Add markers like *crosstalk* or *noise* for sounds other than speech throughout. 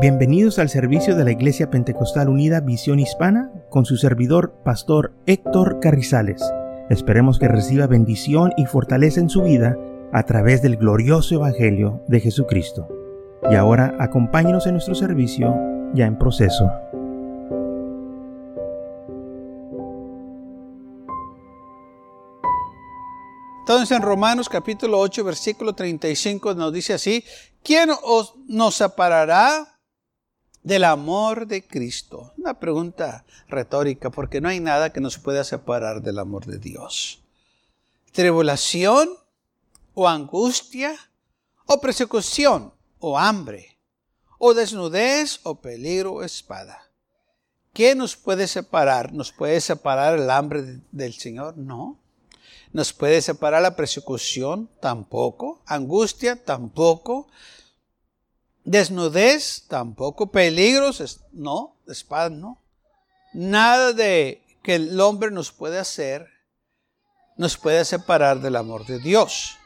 Bienvenidos al servicio de la Iglesia Pentecostal Unida Visión Hispana con su servidor, Pastor Héctor Carrizales. Esperemos que reciba bendición y fortaleza en su vida a través del glorioso Evangelio de Jesucristo. Y ahora acompáñenos en nuestro servicio ya en proceso. Entonces en Romanos capítulo 8 versículo 35 nos dice así, ¿quién os, nos separará del amor de Cristo? Una pregunta retórica, porque no hay nada que nos pueda separar del amor de Dios. Tribulación o angustia o persecución o hambre o desnudez o peligro o espada. ¿Qué nos puede separar? ¿Nos puede separar el hambre del Señor? No. ¿Nos puede separar la persecución? Tampoco. ¿Angustia? Tampoco. Desnudez, tampoco. Peligros, no. Espada, no. Nada de que el hombre nos puede hacer nos puede separar del amor de Dios.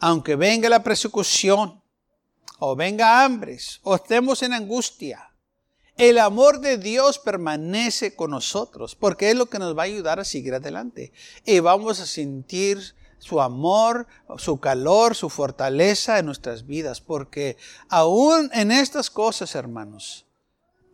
Aunque venga la persecución, o venga hambres, o estemos en angustia, el amor de Dios permanece con nosotros, porque es lo que nos va a ayudar a seguir adelante. Y vamos a sentir su amor, su calor, su fortaleza en nuestras vidas, porque aún en estas cosas, hermanos,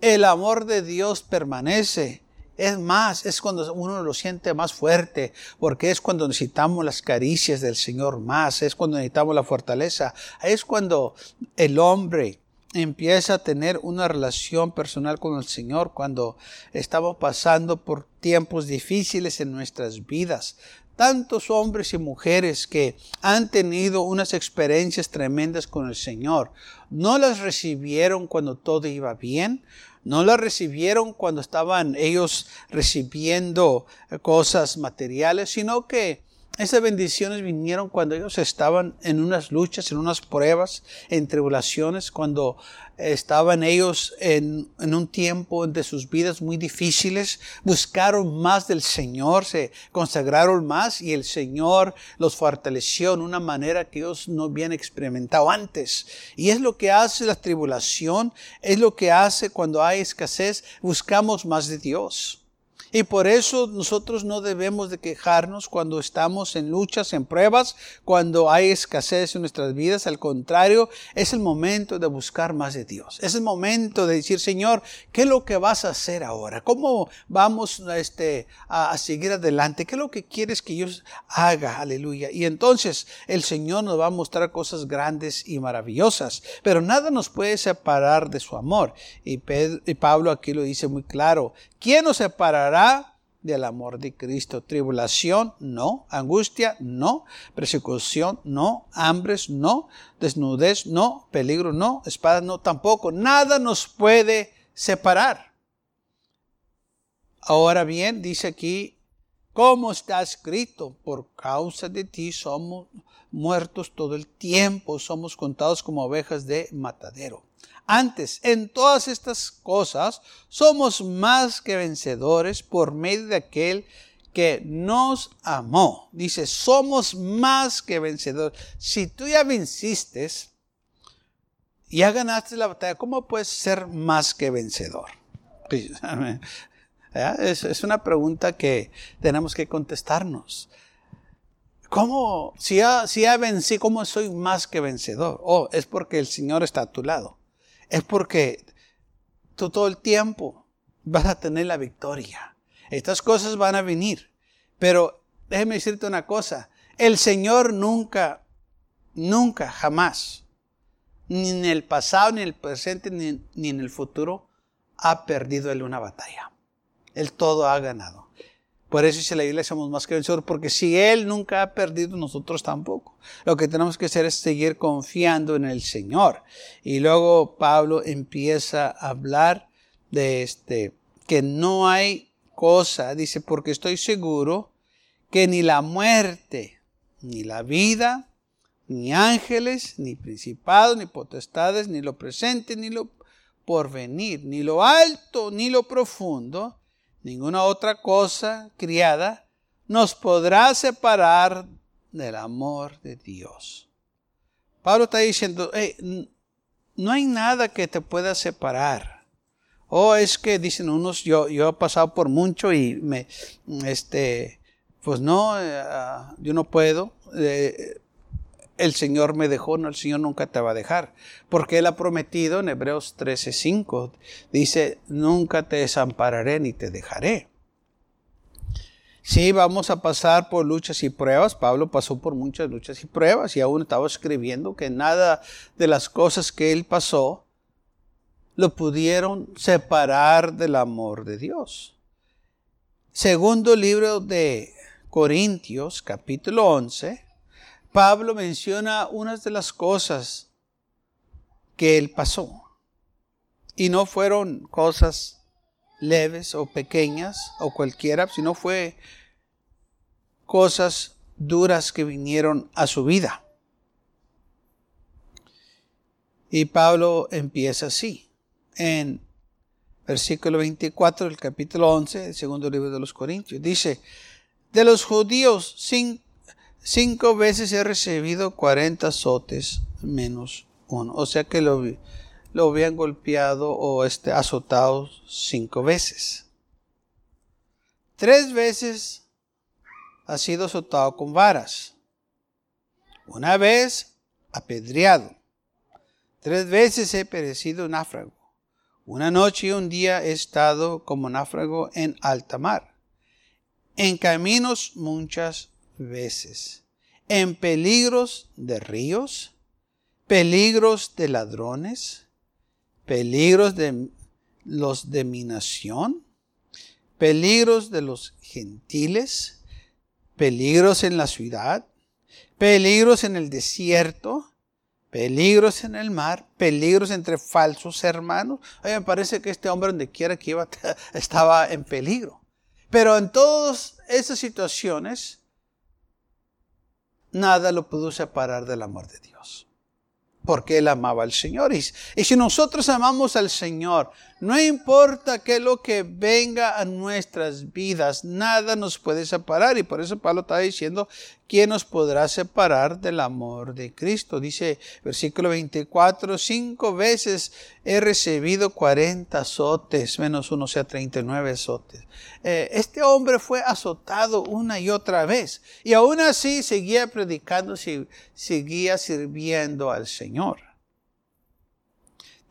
el amor de Dios permanece. Es más, es cuando uno lo siente más fuerte, porque es cuando necesitamos las caricias del Señor más, es cuando necesitamos la fortaleza, es cuando el hombre empieza a tener una relación personal con el Señor, cuando estamos pasando por tiempos difíciles en nuestras vidas, tantos hombres y mujeres que han tenido unas experiencias tremendas con el Señor, no las recibieron cuando todo iba bien, no las recibieron cuando estaban ellos recibiendo cosas materiales, sino que esas bendiciones vinieron cuando ellos estaban en unas luchas, en unas pruebas, en tribulaciones, cuando estaban ellos en, un tiempo de sus vidas muy difíciles, buscaron más del Señor, se consagraron más y el Señor los fortaleció en una manera que ellos no habían experimentado antes. Y es lo que hace la tribulación, es lo que hace cuando hay escasez, buscamos más de Dios. Y por eso nosotros no debemos de quejarnos cuando estamos en luchas, en pruebas, cuando hay escasez en nuestras vidas. Al contrario, es el momento de buscar más de Dios. Es el momento de decir, Señor, ¿qué es lo que vas a hacer ahora? ¿Cómo vamos este, a, seguir adelante? ¿Qué es lo que quieres que yo haga? Aleluya. Y entonces el Señor nos va a mostrar cosas grandes y maravillosas. Pero nada nos puede separar de su amor. Y, y Pablo aquí lo dice muy claro. ¿Quién nos separará del amor de Cristo? Tribulación, no. Angustia, no. Persecución, no. Hambres, no. Desnudez, no. Peligro, no. Espada, no. Tampoco. Nada nos puede separar. Ahora bien, dice aquí, ¿cómo está escrito? Por causa de ti somos muertos todo el tiempo, somos contados como ovejas de matadero. Antes, en todas estas cosas, somos más que vencedores por medio de aquel que nos amó. Dice, somos más que vencedores. Si tú ya venciste, ya ganaste la batalla, ¿cómo puedes ser más que vencedor? *laughs* Es, una pregunta que tenemos que contestarnos. ¿Cómo, si ya, si ya vencí, cómo soy más que vencedor? Oh, es porque el Señor está a tu lado es porque tú todo el tiempo vas a tener la victoria. Estas cosas van a venir. Pero déjeme decirte una cosa. El Señor nunca, nunca, jamás, ni en el pasado, ni en el presente, ni, en el futuro, ha perdido una batalla. Él todo ha ganado. Por eso dice la Biblia somos más que vencedores, porque si Él nunca ha perdido, nosotros tampoco. Lo que tenemos que hacer es seguir confiando en el Señor. Y luego Pablo empieza a hablar de este, que no hay cosa, dice, porque estoy seguro que ni la muerte, ni la vida, ni ángeles, ni principados, ni potestades, ni lo presente, ni lo porvenir, ni lo alto, ni lo profundo, ninguna otra cosa criada nos podrá separar del amor de Dios. Pablo está diciendo, no hay nada que te pueda separar. O es que dicen unos, yo, he pasado por mucho y me, este, pues no, eh, yo no puedo. Eh, el Señor me dejó, no, el Señor nunca te va a dejar. Porque Él ha prometido en Hebreos 13:5, dice, nunca te desampararé ni te dejaré. Sí, vamos a pasar por luchas y pruebas. Pablo pasó por muchas luchas y pruebas y aún estaba escribiendo que nada de las cosas que él pasó lo pudieron separar del amor de Dios. Segundo libro de Corintios, capítulo 11, Pablo menciona unas de las cosas que él pasó. Y no fueron cosas leves o pequeñas o cualquiera, sino fue cosas duras que vinieron a su vida. Y Pablo empieza así, en versículo 24 del capítulo 11, el segundo libro de los Corintios. Dice, de los judíos cinco, veces he recibido 40 azotes menos uno. O sea que lo, lo habían golpeado o este, azotado cinco veces. Tres veces ha sido azotado con varas. Una vez apedreado. Tres veces he perecido náufrago. Una noche y un día he estado como náufrago en alta mar. En caminos muchas veces. En peligros de ríos. Peligros de ladrones peligros de los de mi nación, peligros de los gentiles, peligros en la ciudad, peligros en el desierto, peligros en el mar, peligros entre falsos hermanos. Oye, me parece que este hombre donde quiera que iba *laughs* estaba en peligro. Pero en todas esas situaciones, nada lo pudo separar del amor de Dios porque él amaba al Señor. Y, si nosotros amamos al Señor, no importa qué es lo que venga a nuestras vidas, nada nos puede separar. Y por eso Pablo está diciendo, ¿quién nos podrá separar del amor de Cristo? Dice versículo 24, cinco veces he recibido 40 azotes, menos uno sea 39 azotes. Eh, este hombre fue azotado una y otra vez. Y aún así seguía predicando, seguía sirviendo al Señor.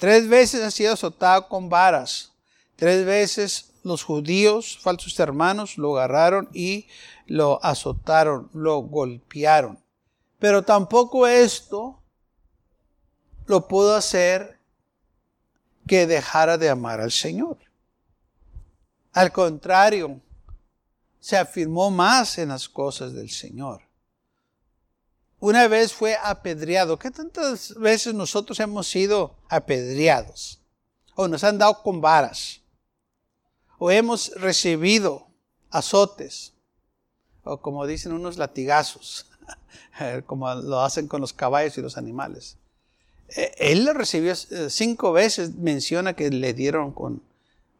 Tres veces ha sido azotado con varas. Tres veces los judíos, falsos hermanos, lo agarraron y lo azotaron, lo golpearon. Pero tampoco esto lo pudo hacer que dejara de amar al Señor. Al contrario, se afirmó más en las cosas del Señor una vez fue apedreado. ¿Qué tantas veces nosotros hemos sido apedreados? O nos han dado con varas. O hemos recibido azotes. O como dicen unos latigazos. *laughs* como lo hacen con los caballos y los animales. E, él lo recibió eh, cinco veces. Menciona que le dieron con,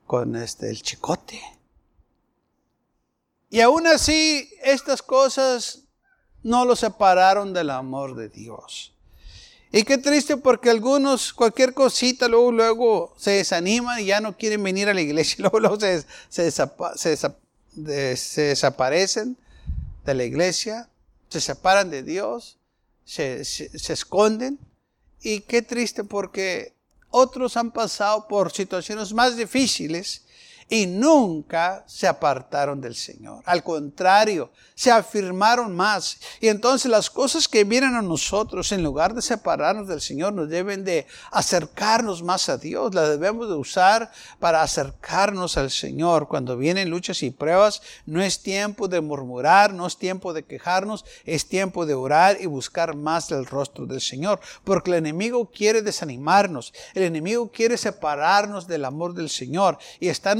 con este, el chicote. Y aún así, estas cosas no lo separaron del amor de Dios. Y qué triste porque algunos, cualquier cosita, luego, luego se desaniman y ya no quieren venir a la iglesia. *laughs* Luego, luego se, se, desaparecen de la iglesia, se separan de Dios, se, se esconden. Y qué triste porque otros han pasado por situaciones más difíciles y nunca se apartaron del Señor. Al contrario, se afirmaron más. Y entonces las cosas que vienen a nosotros, en lugar de separarnos del Señor, nos deben de acercarnos más a Dios. Las debemos de usar para acercarnos al Señor. Cuando vienen luchas y pruebas, no es tiempo de murmurar, no es tiempo de quejarnos, es tiempo de orar y buscar más del rostro del Señor. Porque el enemigo quiere desanimarnos, el enemigo quiere separarnos del amor del Señor. Y está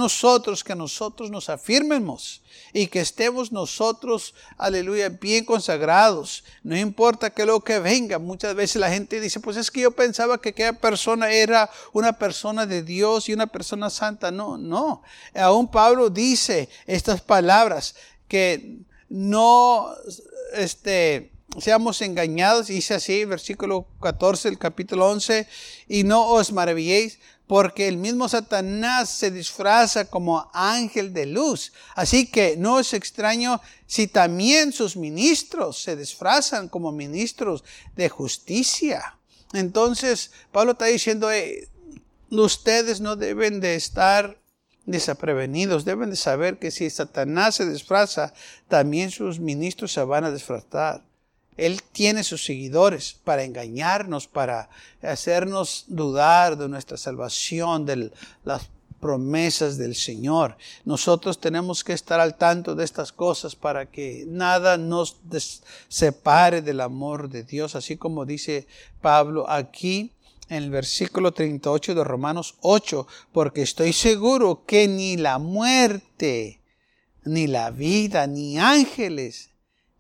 que nosotros nos afirmemos y que estemos nosotros, aleluya, bien consagrados. No importa que lo que venga. Muchas veces la gente dice, pues es que yo pensaba que aquella persona era una persona de Dios y una persona santa. No, no. Aún Pablo dice estas palabras que no, este, seamos engañados, dice así, versículo 14, el capítulo 11, y no os maravilléis, porque el mismo Satanás se disfraza como ángel de luz. Así que no es extraño si también sus ministros se disfrazan como ministros de justicia. Entonces, Pablo está diciendo, ustedes no deben de estar desaprevenidos, deben de saber que si Satanás se disfraza, también sus ministros se van a disfrazar. Él tiene sus seguidores para engañarnos, para hacernos dudar de nuestra salvación, de las promesas del Señor. Nosotros tenemos que estar al tanto de estas cosas para que nada nos separe del amor de Dios, así como dice Pablo aquí en el versículo 38 de Romanos 8, porque estoy seguro que ni la muerte, ni la vida, ni ángeles,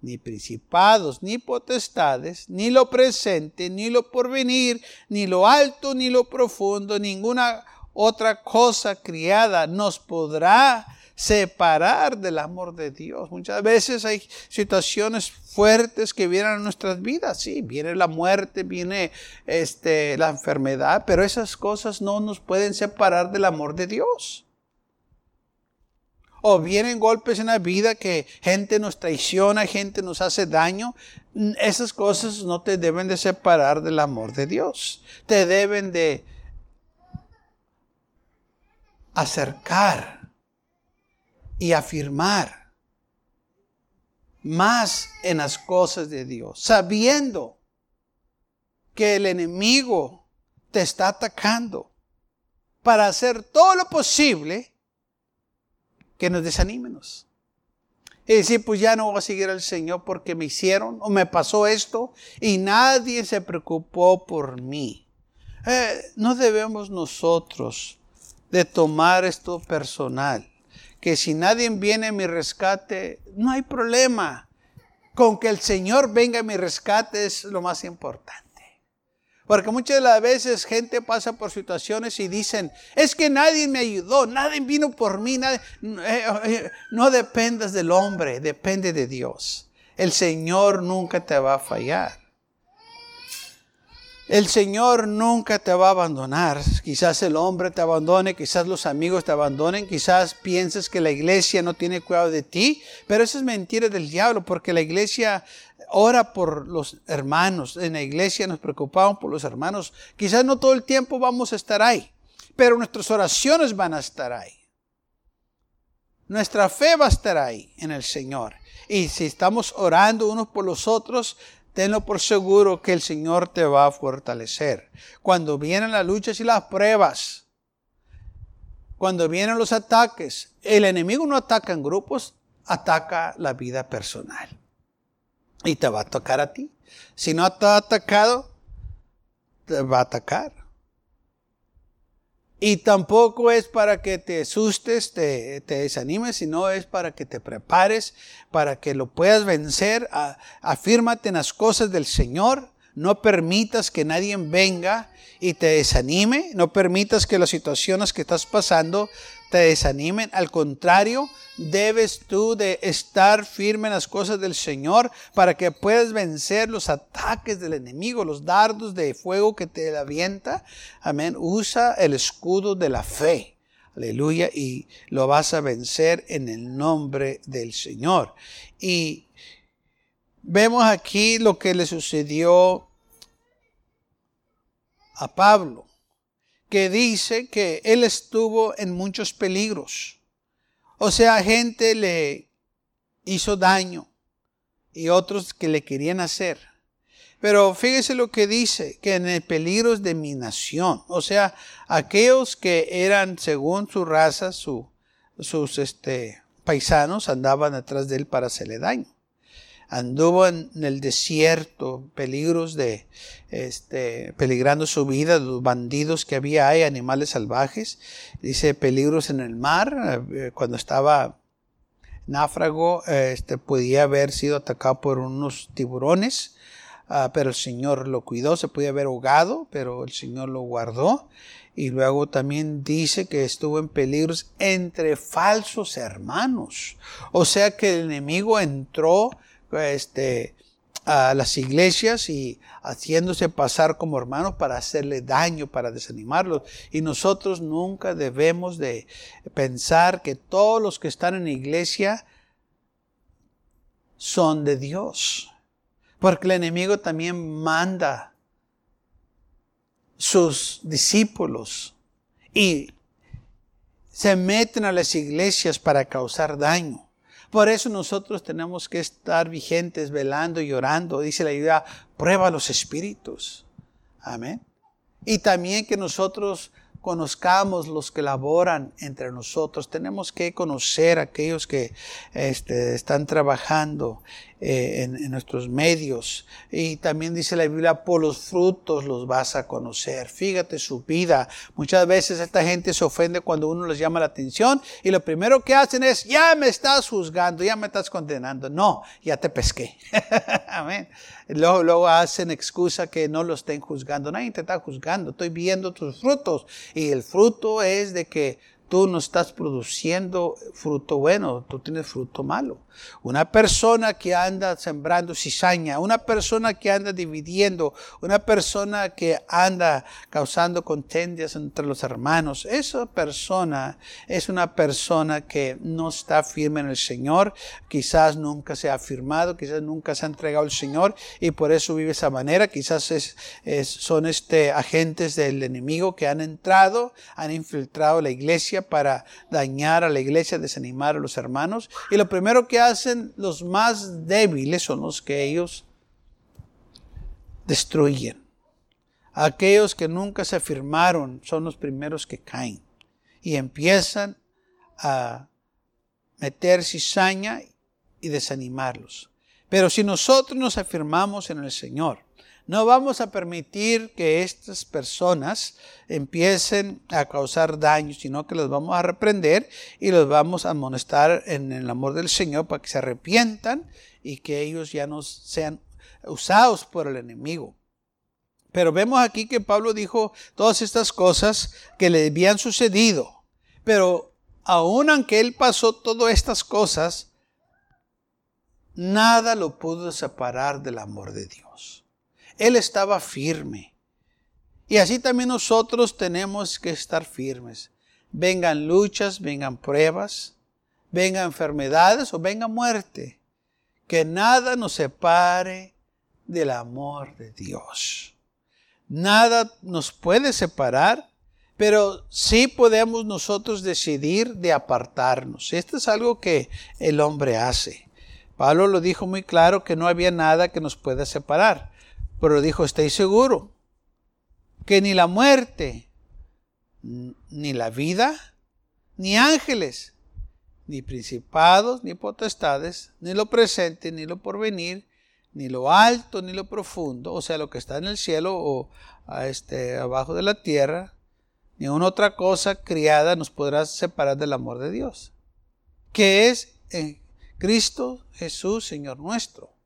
ni principados, ni potestades, ni lo presente, ni lo porvenir, ni lo alto, ni lo profundo, ninguna otra cosa criada nos podrá separar del amor de Dios. Muchas veces hay situaciones fuertes que vienen a nuestras vidas. Sí, viene la muerte, viene este, la enfermedad, pero esas cosas no nos pueden separar del amor de Dios o vienen golpes en la vida que gente nos traiciona, gente nos hace daño, esas cosas no te deben de separar del amor de Dios. Te deben de acercar y afirmar más en las cosas de Dios, sabiendo que el enemigo te está atacando para hacer todo lo posible que nos desanímenos. Y decir, pues ya no voy a seguir al Señor porque me hicieron o me pasó esto y nadie se preocupó por mí. Eh, no debemos nosotros de tomar esto personal. Que si nadie viene a mi rescate, no hay problema. Con que el Señor venga a mi rescate es lo más importante. Porque muchas de las veces gente pasa por situaciones y dicen, es que nadie me ayudó, nadie vino por mí, nadie... Eh, eh, no dependas del hombre, depende de Dios. El Señor nunca te va a fallar. El Señor nunca te va a abandonar. Quizás el hombre te abandone, quizás los amigos te abandonen, quizás pienses que la iglesia no tiene cuidado de ti, pero eso es mentira del diablo, porque la iglesia ora por los hermanos. En la iglesia nos preocupamos por los hermanos. Quizás no todo el tiempo vamos a estar ahí, pero nuestras oraciones van a estar ahí. Nuestra fe va a estar ahí en el Señor. Y si estamos orando unos por los otros, tenlo por seguro que el Señor te va a fortalecer. Cuando vienen las luchas y las pruebas, cuando vienen los ataques, el enemigo no ataca en grupos, ataca la vida personal y te va a tocar a ti. Si no te ha atacado, te va a atacar. Y tampoco es para que te asustes, te, desanimes, sino es para que te prepares, para que lo puedas vencer. afírmate en las cosas del Señor. No permitas que nadie venga y te desanime. No permitas que las situaciones que estás pasando te desanimen. Al contrario, debes tú de estar firme en las cosas del Señor para que puedas vencer los ataques del enemigo, los dardos de fuego que te avienta. Amén. Usa el escudo de la fe. Aleluya. Y lo vas a vencer en el nombre del Señor. Y vemos aquí lo que le sucedió a Pablo, que dice que él estuvo en muchos peligros o sea, gente le hizo daño y otros que le querían hacer. Pero fíjese lo que dice, que en el peligro de mi nación, o sea, aquellos que eran según su raza, sus este, paisanos andaban atrás de él para hacerle daño anduvo en el desierto, peligros de, este, peligrando su vida, los bandidos que había hay, animales salvajes, dice peligros en el mar, eh, cuando estaba náfrago, este, podía haber sido atacado por unos tiburones, ah, pero el Señor lo cuidó, se podía haber ahogado, pero el Señor lo guardó. Y luego también dice que estuvo en peligros entre falsos hermanos. O sea que el enemigo entró este, a las iglesias y haciéndose pasar como hermanos para hacerle daño, para desanimarlos. Y nosotros nunca debemos de pensar que todos los que están en la iglesia son de Dios. Porque el enemigo también manda sus discípulos y se meten a las iglesias para causar daño. Por eso nosotros tenemos que estar vigentes, velando y orando. Dice la idea, prueba los espíritus. Amén. Y también que nosotros conozcamos los que laboran entre nosotros. Tenemos que conocer a aquellos que este, están trabajando eh, en, nuestros medios. Y también dice la Biblia, por los frutos los vas a conocer. Fíjate su vida. Muchas veces esta gente se ofende cuando uno les llama la atención y lo primero que hacen es, ya me estás juzgando, ya me estás condenando. No, ya te pesqué. *laughs* Amén. Luego, luego hacen excusa que no lo estén juzgando. Nadie te está juzgando. Estoy viendo tus frutos. Y el fruto es de que tú no estás produciendo fruto bueno, tú tienes fruto malo. Una persona que anda sembrando cizaña, una persona que anda dividiendo, una persona que anda causando contendias entre los hermanos, esa persona es una persona que no está firme en el Señor, quizás nunca se ha firmado, quizás nunca se ha entregado al Señor y por eso vive esa manera, quizás es, son este, agentes del enemigo que han entrado, han infiltrado la para dañar a la iglesia, desanimar a los hermanos y lo primero que hacen los más débiles son los que ellos destruyen. Aquellos que nunca se afirmaron son los primeros que caen y empiezan a meter cizaña y desanimarlos. Pero si nosotros nos afirmamos en el Señor, no vamos a permitir que estas personas empiecen a causar daño, sino que los vamos a reprender y los vamos a amonestar en el amor del Señor para que se arrepientan y que ellos ya no sean usados por el enemigo. Pero vemos aquí que Pablo dijo todas estas cosas que le habían sucedido. Pero aun aunque él pasó todas estas cosas, nada lo pudo separar del amor de Dios. Él estaba firme. Y así también nosotros tenemos que estar firmes. Vengan luchas, vengan pruebas, vengan enfermedades o venga muerte. Que nada nos separe del amor de Dios. Nada nos puede separar, pero sí podemos nosotros decidir de apartarnos. Esto es algo que el hombre hace. Pablo lo dijo muy claro que no había nada que nos pueda separar. Pero dijo, estoy seguro que ni la muerte, ni la vida, ni ángeles, ni principados, ni potestades, ni lo presente, ni lo porvenir, ni lo alto, ni lo profundo, o sea, lo que está en el cielo o a este, abajo de la tierra, ni una otra cosa criada nos podrá separar del amor de Dios, que es en Cristo Jesús, Señor nuestro.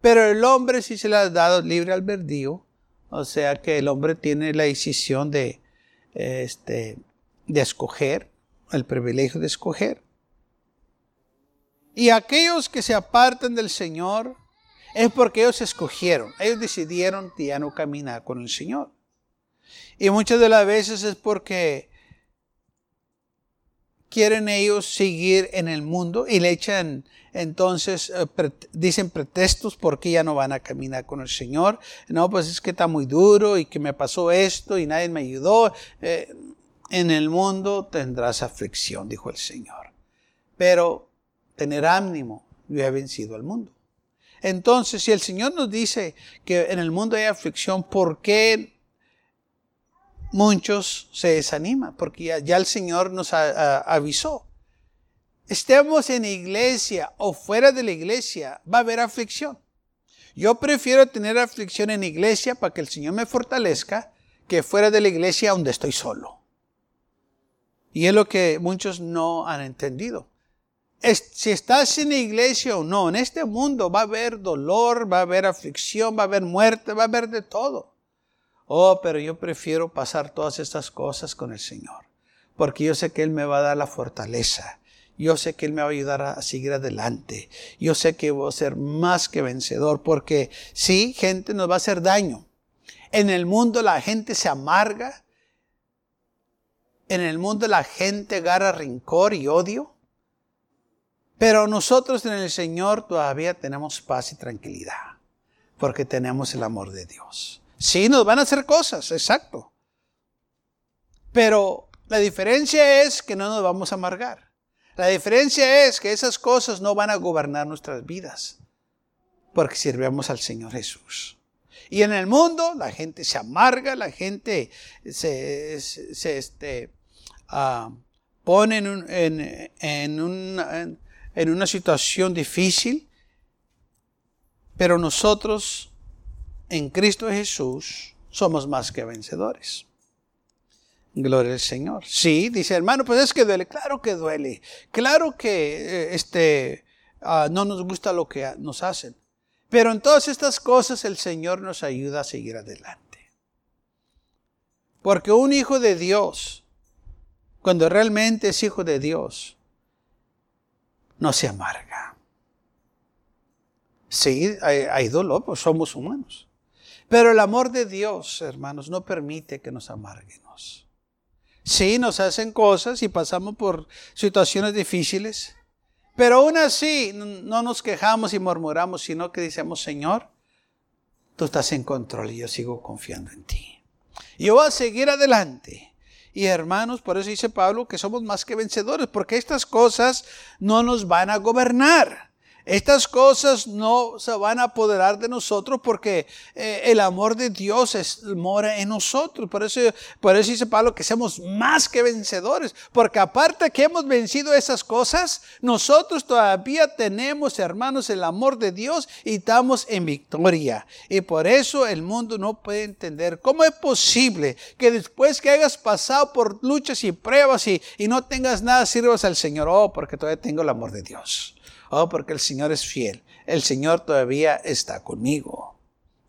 Pero el hombre sí se le ha dado libre albedrío, o sea que el hombre tiene la decisión de, este, de escoger, el privilegio de escoger. Y aquellos que se apartan del Señor es porque ellos escogieron, ellos decidieron ya no caminar con el Señor. Y muchas de las veces es porque quieren ellos seguir en el mundo y le echan entonces eh, dicen pretextos porque ya no van a caminar con el Señor. No, pues es que está muy duro y que me pasó esto y nadie me ayudó. Eh, en el mundo tendrás aflicción, dijo el Señor. Pero tener ánimo, yo he vencido al mundo. Entonces, si el Señor nos dice que en el mundo hay aflicción, ¿por qué muchos se desaniman? Porque ya, el Señor nos avisó estemos en iglesia o fuera de la iglesia, va a haber aflicción. Yo prefiero tener aflicción en iglesia para que el Señor me fortalezca que fuera de la iglesia donde estoy solo. Y es lo que muchos no han entendido. si estás en iglesia o no, en este mundo va a haber dolor, va a haber aflicción, va a haber muerte, va a haber de todo. Oh, pero yo prefiero pasar todas estas cosas con el Señor, porque yo sé que Él me va a dar la fortaleza yo sé que Él me va a ayudar a seguir adelante. Yo sé que voy a ser más que vencedor porque sí, gente nos va a hacer daño. En el mundo la gente se amarga. En el mundo la gente agarra rencor y odio. Pero nosotros en el Señor todavía tenemos paz y tranquilidad. Porque tenemos el amor de Dios. Sí, nos van a hacer cosas, exacto. Pero la diferencia es que no nos vamos a amargar. La diferencia es que esas cosas no van a gobernar nuestras vidas, porque sirvemos al Señor Jesús. Y en el mundo la gente se amarga, la gente se, este, uh, pone en una situación difícil, pero nosotros en Cristo Jesús somos más que vencedores. Gloria al Señor. Sí, dice hermano, pues es que duele. Claro que duele. Claro que eh, este, ah, no nos gusta lo que nos hacen. Pero en todas estas cosas el Señor nos ayuda a seguir adelante. Porque un hijo de Dios, cuando realmente es hijo de Dios, no se amarga. Sí, hay, hay dolor, pues somos humanos. Pero el amor de Dios, hermanos, no permite que nos amarguemos. Sí, nos hacen cosas y pasamos por situaciones difíciles, pero aún así no nos quejamos y murmuramos, sino que decimos, Señor, tú estás en control y yo sigo confiando en ti. Yo voy a seguir adelante. Y hermanos, por eso dice Pablo que somos más que vencedores, porque estas cosas no nos van a gobernar. Estas cosas no se van a apoderar de nosotros porque eh, el amor de Dios es, mora en nosotros. Por eso, por eso dice Pablo que somos más que vencedores. Porque aparte que hemos vencido esas cosas, nosotros todavía tenemos, hermanos, el amor de Dios y estamos en victoria. Y por eso el mundo no puede entender cómo es posible que después que hayas pasado por luchas y pruebas y, y no tengas nada, sirvas al Señor. Oh, porque todavía tengo el amor de Dios. Oh, porque el Señor es fiel. El Señor todavía está conmigo.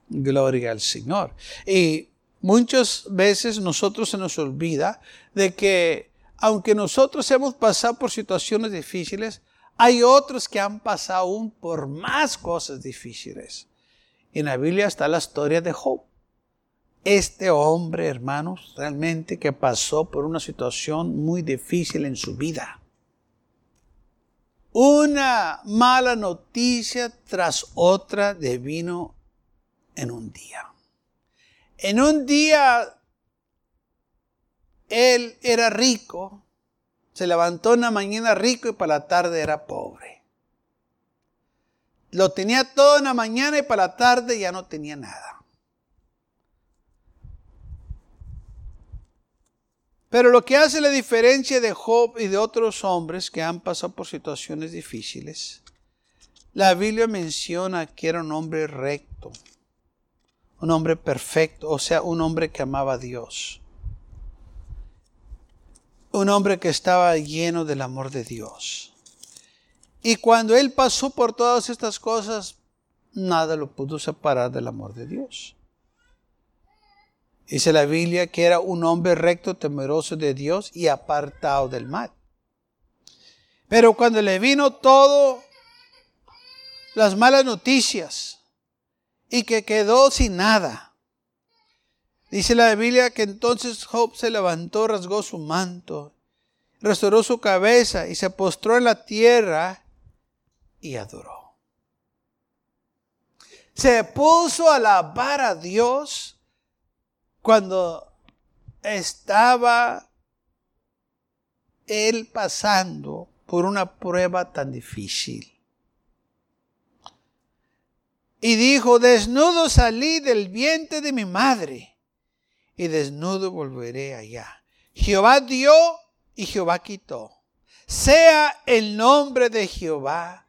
Gloria al Señor. Y muchas veces nosotros se nos olvida de que aunque nosotros hemos pasado por situaciones difíciles, hay otros que han pasado aún por más cosas difíciles. En la Biblia está la historia de Job. Este hombre, hermanos, realmente que pasó por una situación muy difícil en su vida una mala noticia tras otra de vino en un día. En un día él era rico, se levantó en la mañana rico y para la tarde era pobre. Lo tenía todo en la mañana y para la tarde ya no tenía nada. Pero lo que hace la diferencia de Job y de otros hombres que han pasado por situaciones difíciles, la Biblia menciona que era un hombre recto, un hombre perfecto, o sea, un hombre que amaba a Dios, un hombre que estaba lleno del amor de Dios. Y cuando él pasó por todas estas cosas, nada lo pudo separar del amor de Dios. Dice la Biblia que era un hombre recto, temeroso de Dios y apartado del mal. Pero cuando le vino todo las malas noticias y que quedó sin nada, dice la Biblia que entonces Job se levantó, rasgó su manto, restauró su cabeza y se postró en la tierra y adoró. Se puso a alabar a Dios cuando estaba él pasando por una prueba tan difícil. Y dijo, desnudo salí del vientre de mi madre, y desnudo volveré allá. Jehová dio y Jehová quitó. Sea el nombre de Jehová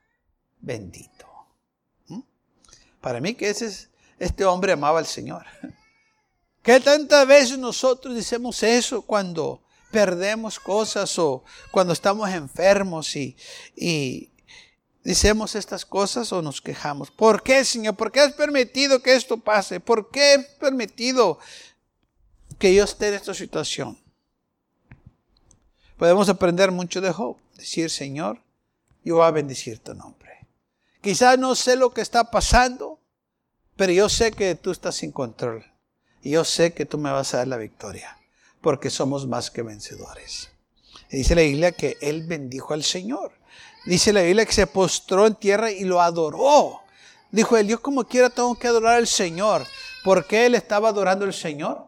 bendito. ¿Mm? Para mí que ese es, este hombre amaba al Señor. *laughs* ¿Qué tantas veces nosotros decimos eso cuando perdemos cosas o cuando estamos enfermos y, y decimos estas cosas o nos quejamos? ¿Por qué, Señor? ¿Por qué has permitido que esto pase? ¿Por qué has permitido que yo esté en esta situación? Podemos aprender mucho de Job. decir, Señor, yo voy a bendecir tu nombre. Quizás no sé lo que está pasando, pero yo sé que tú estás en control. Y yo sé que tú me vas a dar la victoria, porque somos más que vencedores. dice la Biblia que él bendijo al Señor. Dice la Biblia que se postró en tierra y lo adoró. Dijo él, yo como quiera tengo que adorar al Señor. ¿Por qué él estaba adorando al Señor?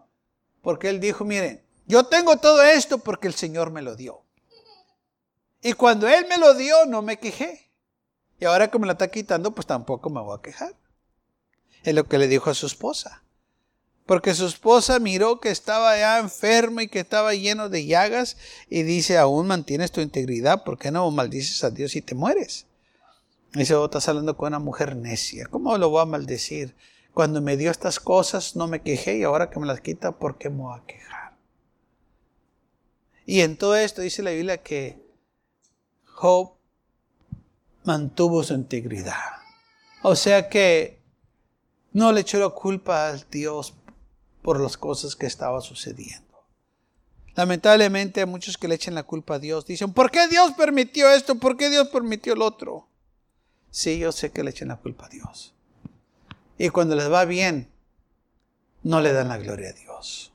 Porque él dijo, miren, yo tengo todo esto porque el Señor me lo dio. Y cuando Él me lo dio, no me quejé. Y ahora que me lo está quitando, pues tampoco me voy a quejar. Es lo que le dijo a su esposa. Porque su esposa miró que estaba ya enfermo y que estaba lleno de llagas y dice, aún mantienes tu integridad, ¿por qué no maldices a Dios y te mueres? Dice, oh, estás hablando con una mujer necia. ¿Cómo lo voy a maldecir? Cuando me dio estas cosas no me quejé y ahora que me las quita, ¿por qué me voy a quejar? Y en todo esto dice la Biblia que Job mantuvo su integridad. O sea que no le echó la culpa a Dios por las cosas que estaban sucediendo. Lamentablemente hay muchos que le echan la culpa a Dios. Dicen, ¿por qué Dios permitió esto? ¿Por qué Dios permitió el otro? Sí, yo sé que le echan la culpa a Dios. Y cuando les va bien, no le dan la gloria a Dios.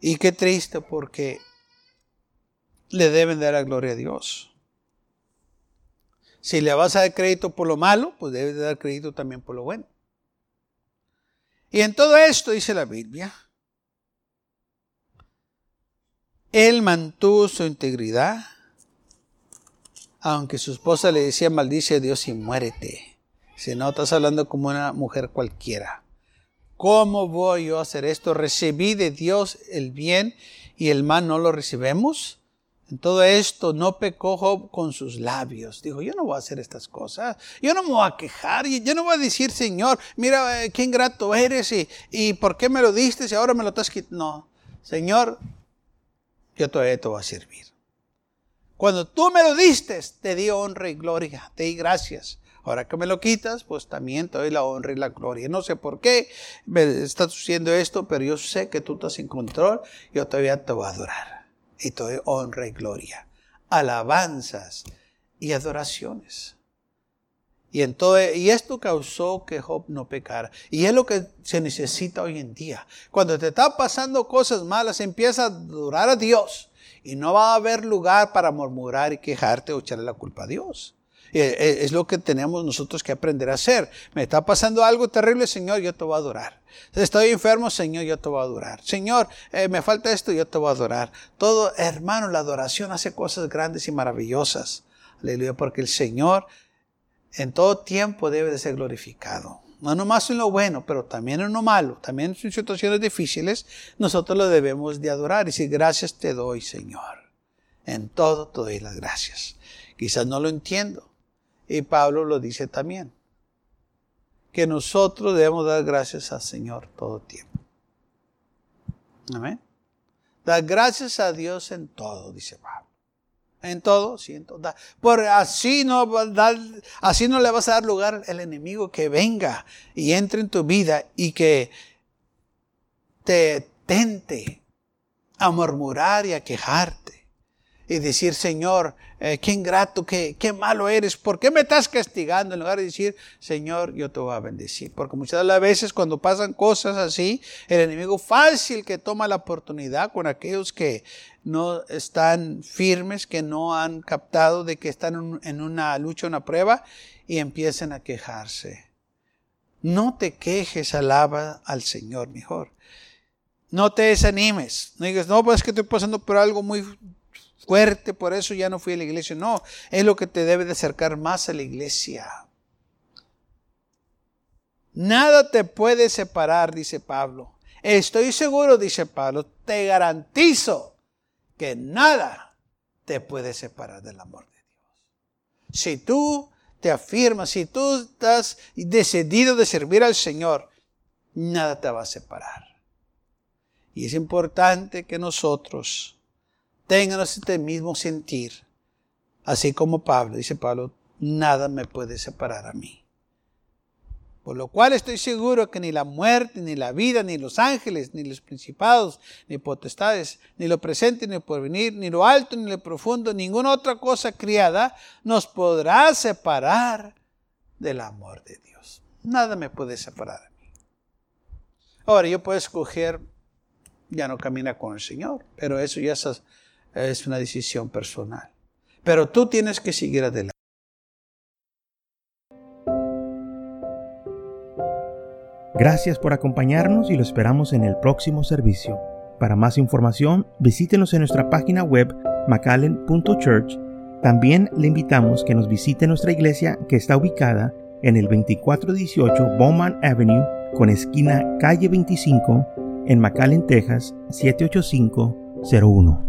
Y qué triste porque le deben dar la gloria a Dios. Si le vas a dar crédito por lo malo, pues debes dar crédito también por lo bueno. Y en todo esto dice la Biblia, él mantuvo su integridad, aunque su esposa le decía maldice a Dios y muérete. Si no, estás hablando como una mujer cualquiera. ¿Cómo voy yo a hacer esto? Recibí de Dios el bien y el mal no lo recibemos. En todo esto no pecó Job con sus labios. Dijo, yo no voy a hacer estas cosas. Yo no me voy a quejar. Yo no voy a decir, Señor, mira eh, qué ingrato eres y, y por qué me lo diste y ahora me lo estás quitando. No, Señor, yo todavía te voy a servir. Cuando tú me lo diste, te di honra y gloria, te di gracias. Ahora que me lo quitas, pues también te doy la honra y la gloria. No sé por qué me estás haciendo esto, pero yo sé que tú estás en control. Yo todavía te voy a adorar y todo honra y gloria, alabanzas y adoraciones. Y, en todo, y esto causó que Job no pecara. Y es lo que se necesita hoy en día. Cuando te están pasando cosas malas, empieza a adorar a Dios. Y no va a haber lugar para murmurar y quejarte o echarle la culpa a Dios. Eh, es lo que tenemos nosotros que aprender a hacer. Me está pasando algo terrible, Señor, yo te voy a adorar. Estoy enfermo, Señor, yo te voy a adorar. Señor, eh, me falta esto, yo te voy a adorar. Todo, hermano, la adoración hace cosas grandes y maravillosas. Aleluya, porque el Señor en todo tiempo debe de ser glorificado. No nomás en lo bueno, pero también en lo malo, también en situaciones difíciles, nosotros lo debemos de adorar y decir, gracias te doy, Señor. En todo te doy las gracias. Quizás no lo entiendo, y Pablo lo dice también, que nosotros debemos dar gracias al Señor todo tiempo. Amén. Dar gracias a Dios en todo, dice Pablo. En todo, sí, en todo. Por así no, así no le vas a dar lugar al enemigo que venga y entre en tu vida y que te tente a murmurar y a quejarte y decir, Señor, eh, qué ingrato, qué, qué malo eres, ¿por qué me estás castigando? En lugar de decir, Señor, yo te voy a bendecir. Porque muchas veces cuando pasan cosas así, el enemigo fácil que toma la oportunidad con aquellos que no están firmes, que no han captado de que están en una lucha, una prueba, y empiezan a quejarse. No te quejes, alaba al Señor mejor. No te desanimes. No digas, no, pues es que estoy pasando por algo muy fuerte, por eso ya no fui a la iglesia. No, es lo que te debe de acercar más a la iglesia. Nada te puede separar, dice Pablo. Estoy seguro, dice Pablo, te garantizo que nada te puede separar del amor de Dios. Si tú te afirmas, si tú estás decidido de servir al Señor, nada te va a separar. Y es importante que nosotros tengan este mismo sentir. Así como Pablo, dice Pablo, nada me puede separar a mí. Por lo cual estoy seguro que ni la muerte, ni la vida, ni los ángeles, ni los principados, ni potestades, ni lo presente, ni lo porvenir, ni lo alto, ni lo profundo, ninguna otra cosa criada nos podrá separar del amor de Dios. Nada me puede separar de mí. Ahora, yo puedo escoger ya no caminar con el Señor, pero eso ya es una decisión personal. Pero tú tienes que seguir adelante. Gracias por acompañarnos y lo esperamos en el próximo servicio. Para más información, visítenos en nuestra página web macallen.church. También le invitamos que nos visite nuestra iglesia que está ubicada en el 2418 Bowman Avenue con esquina calle 25 en McAllen, Texas 78501.